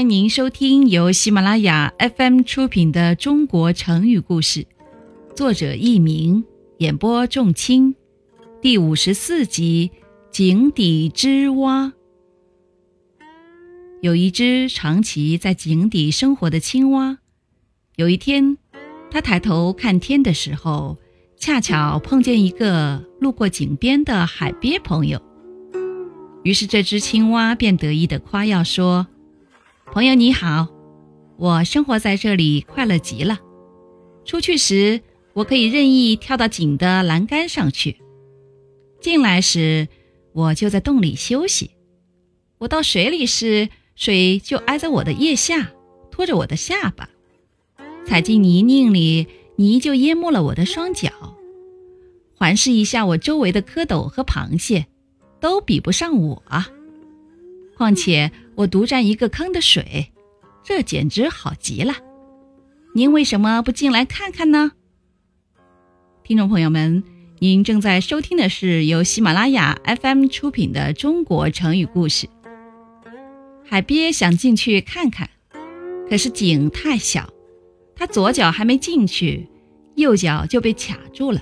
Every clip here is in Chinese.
欢迎您收听由喜马拉雅 FM 出品的《中国成语故事》，作者佚名，演播仲卿，第五十四集《井底之蛙》。有一只长期在井底生活的青蛙，有一天，它抬头看天的时候，恰巧碰见一个路过井边的海鳖朋友。于是，这只青蛙便得意地夸耀说。朋友你好，我生活在这里，快乐极了。出去时，我可以任意跳到井的栏杆上去；进来时，我就在洞里休息。我到水里时，水就挨在我的腋下，拖着我的下巴；踩进泥泞里，泥就淹没了我的双脚。环视一下我周围的蝌蚪和螃蟹，都比不上我。况且我独占一个坑的水，这简直好极了。您为什么不进来看看呢？听众朋友们，您正在收听的是由喜马拉雅 FM 出品的《中国成语故事》。海鳖想进去看看，可是井太小，他左脚还没进去，右脚就被卡住了，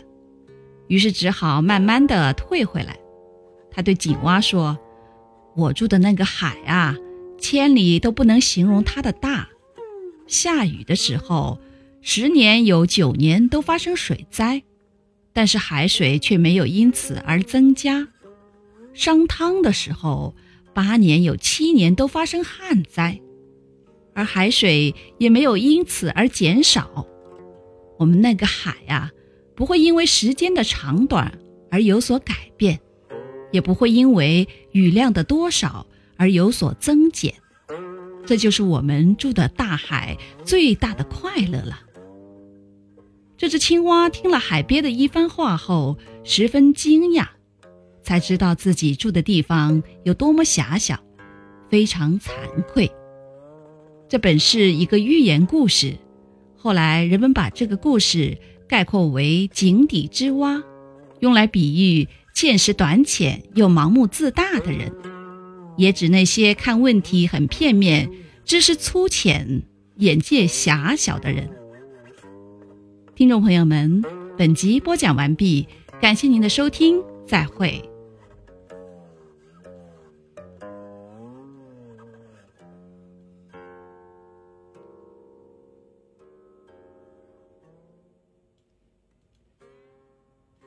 于是只好慢慢的退回来。他对井蛙说。我住的那个海啊，千里都不能形容它的大。下雨的时候，十年有九年都发生水灾，但是海水却没有因此而增加；商汤的时候，八年有七年都发生旱灾，而海水也没有因此而减少。我们那个海啊，不会因为时间的长短而有所改变。也不会因为雨量的多少而有所增减，这就是我们住的大海最大的快乐了。这只青蛙听了海鳖的一番话后，十分惊讶，才知道自己住的地方有多么狭小，非常惭愧。这本是一个寓言故事，后来人们把这个故事概括为“井底之蛙”，用来比喻。见识短浅又盲目自大的人，也指那些看问题很片面、知识粗浅、眼界狭小的人。听众朋友们，本集播讲完毕，感谢您的收听，再会。